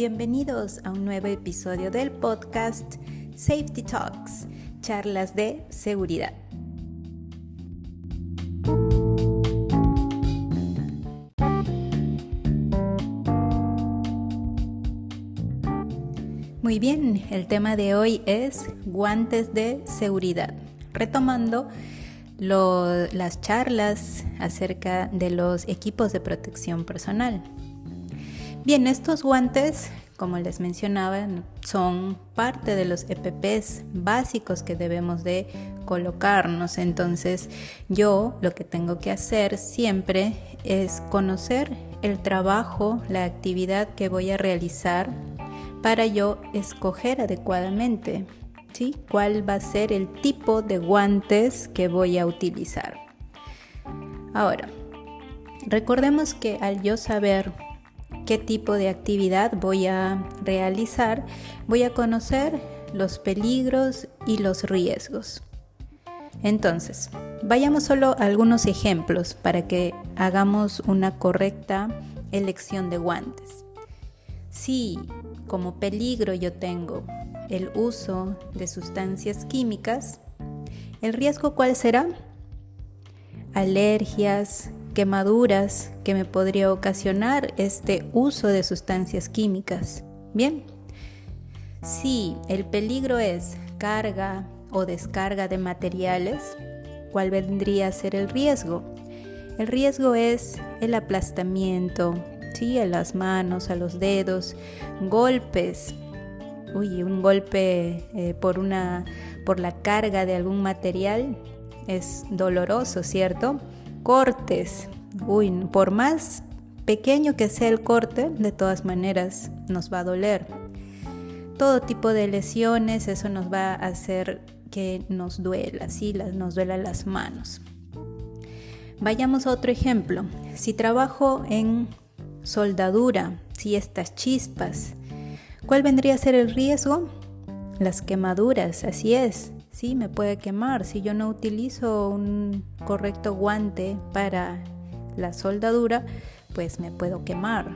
Bienvenidos a un nuevo episodio del podcast Safety Talks, charlas de seguridad. Muy bien, el tema de hoy es guantes de seguridad. Retomando las charlas acerca de los equipos de protección personal. Bien, estos guantes, como les mencionaba, son parte de los EPPs básicos que debemos de colocarnos. Entonces, yo lo que tengo que hacer siempre es conocer el trabajo, la actividad que voy a realizar para yo escoger adecuadamente, ¿sí? ¿Cuál va a ser el tipo de guantes que voy a utilizar? Ahora, recordemos que al yo saber qué tipo de actividad voy a realizar, voy a conocer los peligros y los riesgos. Entonces, vayamos solo a algunos ejemplos para que hagamos una correcta elección de guantes. Si como peligro yo tengo el uso de sustancias químicas, ¿el riesgo cuál será? Alergias, quemaduras que me podría ocasionar este uso de sustancias químicas. Bien, si el peligro es carga o descarga de materiales, ¿cuál vendría a ser el riesgo? El riesgo es el aplastamiento, ¿sí? a las manos, a los dedos, golpes. Uy, un golpe eh, por, una, por la carga de algún material es doloroso, ¿cierto? Cortes. Uy, por más pequeño que sea el corte, de todas maneras nos va a doler. Todo tipo de lesiones, eso nos va a hacer que nos duela, ¿sí? nos duela las manos. Vayamos a otro ejemplo. Si trabajo en soldadura, si estas chispas, ¿cuál vendría a ser el riesgo? Las quemaduras, así es sí me puede quemar. Si yo no utilizo un correcto guante para la soldadura, pues me puedo quemar.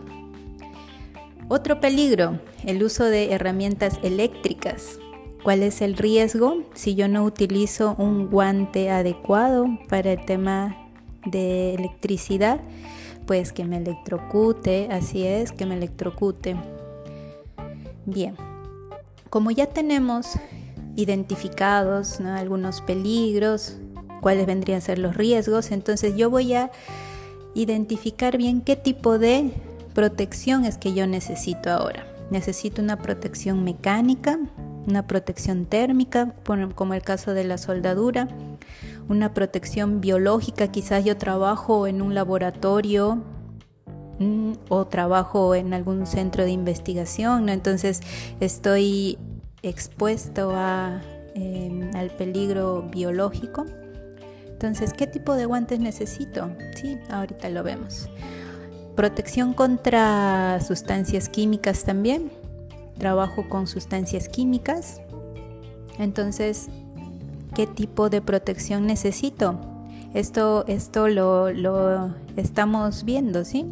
Otro peligro, el uso de herramientas eléctricas. ¿Cuál es el riesgo si yo no utilizo un guante adecuado para el tema de electricidad? Pues que me electrocute, así es, que me electrocute. Bien, como ya tenemos identificados algunos peligros, cuáles vendrían a ser los riesgos. Entonces yo voy a identificar bien qué tipo de protección es que yo necesito ahora. Necesito una protección mecánica, una protección térmica, como el caso de la soldadura, una protección biológica, quizás yo trabajo en un laboratorio mm, o trabajo en algún centro de investigación, entonces estoy expuesto a, em, al peligro biológico. Entonces, ¿qué tipo de guantes necesito? Sí, ahorita lo vemos. Protección contra sustancias químicas también. Trabajo con sustancias químicas. Entonces, ¿qué tipo de protección necesito? Esto, esto lo, lo estamos viendo, ¿sí?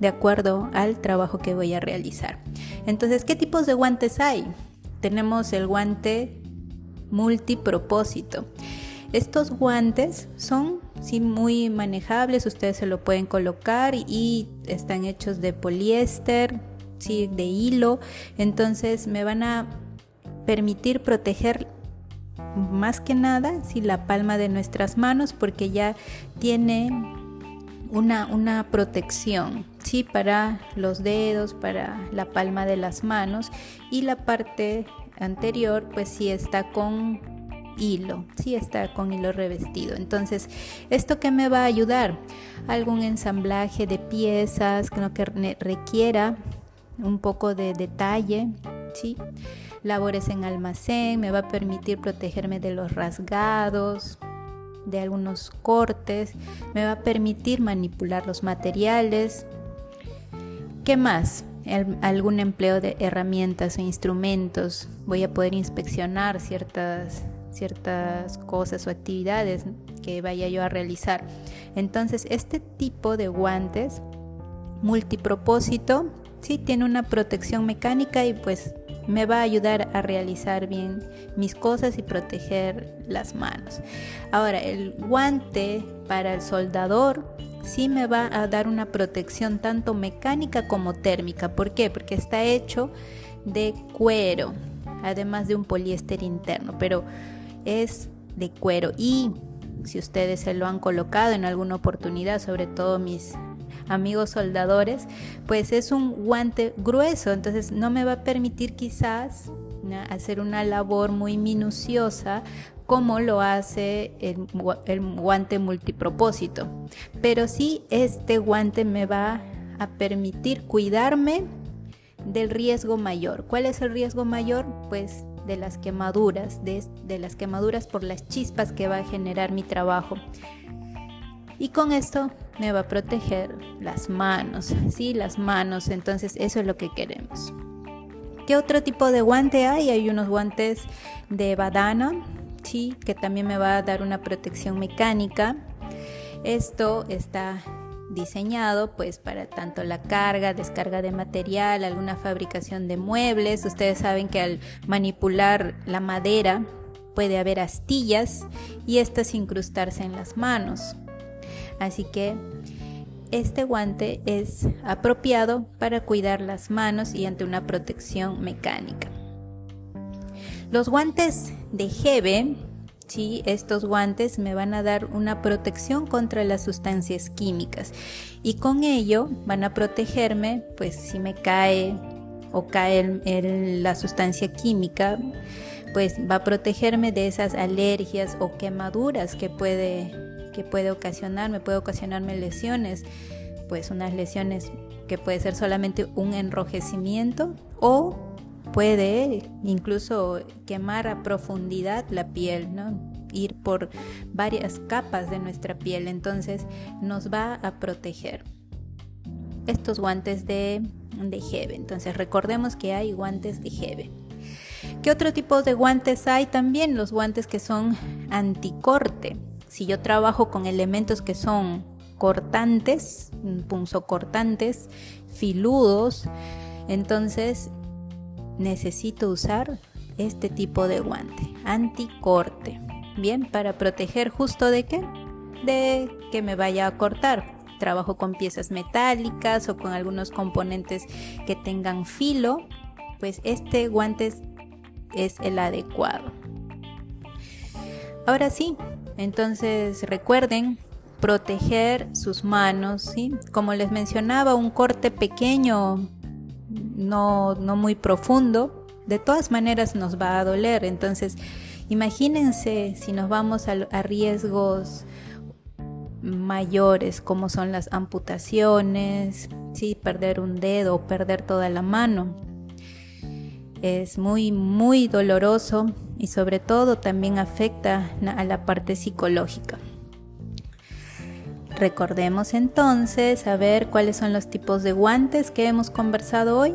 De acuerdo al trabajo que voy a realizar. Entonces, ¿qué tipos de guantes hay? Tenemos el guante multipropósito. Estos guantes son sí, muy manejables, ustedes se lo pueden colocar y están hechos de poliéster, sí, de hilo, entonces me van a permitir proteger más que nada si la palma de nuestras manos porque ya tiene una, una protección ¿sí? para los dedos, para la palma de las manos y la parte anterior pues sí está con hilo, sí está con hilo revestido. Entonces, ¿esto que me va a ayudar? Algún ensamblaje de piezas que requiera un poco de detalle, ¿sí? Labores en almacén, me va a permitir protegerme de los rasgados, de algunos cortes, me va a permitir manipular los materiales. ¿Qué más? Algún empleo de herramientas o instrumentos. Voy a poder inspeccionar ciertas, ciertas cosas o actividades que vaya yo a realizar. Entonces, este tipo de guantes multipropósito sí tiene una protección mecánica y pues me va a ayudar a realizar bien mis cosas y proteger las manos. Ahora, el guante para el soldador sí me va a dar una protección tanto mecánica como térmica. ¿Por qué? Porque está hecho de cuero, además de un poliéster interno, pero es de cuero y si ustedes se lo han colocado en alguna oportunidad, sobre todo mis amigos soldadores, pues es un guante grueso, entonces no me va a permitir quizás hacer una labor muy minuciosa como lo hace el, guante multipropósito. Pero sí este guante me va a permitir cuidarme del riesgo mayor. ¿Cuál es el riesgo mayor? Pues de las quemaduras, de, de las quemaduras por las chispas que va a generar mi trabajo. Y con esto me va a proteger las manos, sí, las manos, entonces eso es lo que queremos. ¿Qué otro tipo de guante hay? Hay unos guantes de badana, sí, que también me va a dar una protección mecánica. Esto está diseñado pues para tanto la carga, descarga de material, alguna fabricación de muebles. Ustedes saben que al manipular la madera puede haber astillas y estas incrustarse en las manos. Así que este guante es apropiado para cuidar las manos y ante una protección mecánica. Los guantes de Hebe, ¿sí? estos guantes me van a dar una protección contra las sustancias químicas y con ello van a protegerme, pues si me cae o cae la sustancia química, pues va a protegerme de esas alergias o quemaduras que puede que puede ocasionarme, puede ocasionarme lesiones, pues unas lesiones que puede ser solamente un enrojecimiento o puede incluso quemar a profundidad la piel, ¿no? ir por varias capas de nuestra piel, entonces nos va a proteger. Estos guantes de, de Hebe, entonces recordemos que hay guantes de Hebe. ¿Qué otro tipo de guantes hay? También los guantes que son anticorte si yo trabajo con elementos que son cortantes, punzocortantes, filudos, entonces necesito usar este tipo de guante, anticorte. Bien, para proteger justo de qué? De que me vaya a cortar. Trabajo con piezas metálicas o con algunos componentes que tengan filo, pues este guante es el adecuado. Ahora sí, entonces recuerden proteger sus manos, ¿sí? Como les mencionaba, un corte pequeño, no, no muy profundo, de todas maneras nos va a doler. Entonces, imagínense si nos vamos a, riesgos mayores como son las amputaciones, ¿sí? perder un dedo o perder toda la mano. Es muy, muy doloroso y sobre todo también afecta a la parte psicológica. Recordemos entonces a ver cuáles son los tipos de guantes que hemos conversado hoy.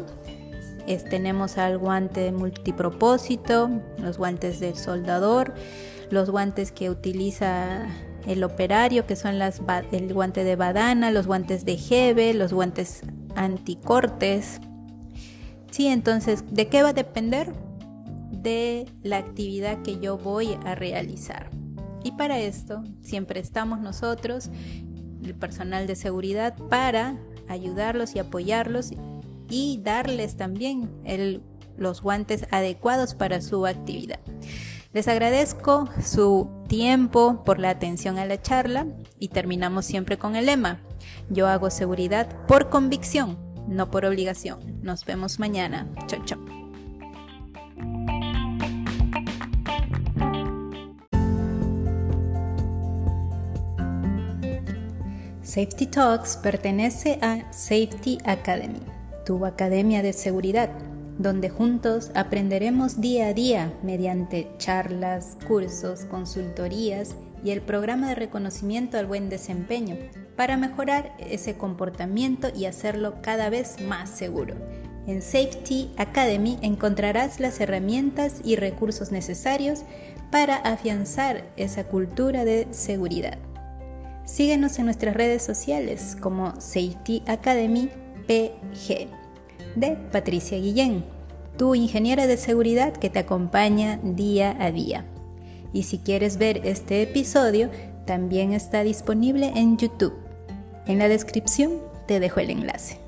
tenemos al guante multipropósito, los guantes del soldador, los guantes que utiliza el operario, que son las, el guante de badana, los guantes de jeve, los guantes anticortes. Sí, entonces, ¿de qué va a depender? de la actividad que yo voy a realizar. Y para esto siempre estamos nosotros, el personal de seguridad, para ayudarlos y apoyarlos y darles también los guantes adecuados para su actividad. Les agradezco su tiempo por la atención a la charla y terminamos siempre con el lema, yo hago seguridad por convicción, no por obligación. Nos vemos mañana. Chao, chao. Safety Talks pertenece a Safety Academy, tu academia de seguridad, donde juntos aprenderemos día a día mediante charlas, cursos, consultorías y el programa de reconocimiento al buen desempeño para mejorar ese comportamiento y hacerlo cada vez más seguro. En Safety Academy encontrarás las herramientas y recursos necesarios para afianzar esa cultura de seguridad. Síguenos en nuestras redes sociales como Safety Academy PG. de Patricia Guillén, tu ingeniera de seguridad que te acompaña día a día. Y si quieres ver este episodio, también está disponible en YouTube. En la descripción te dejo el enlace.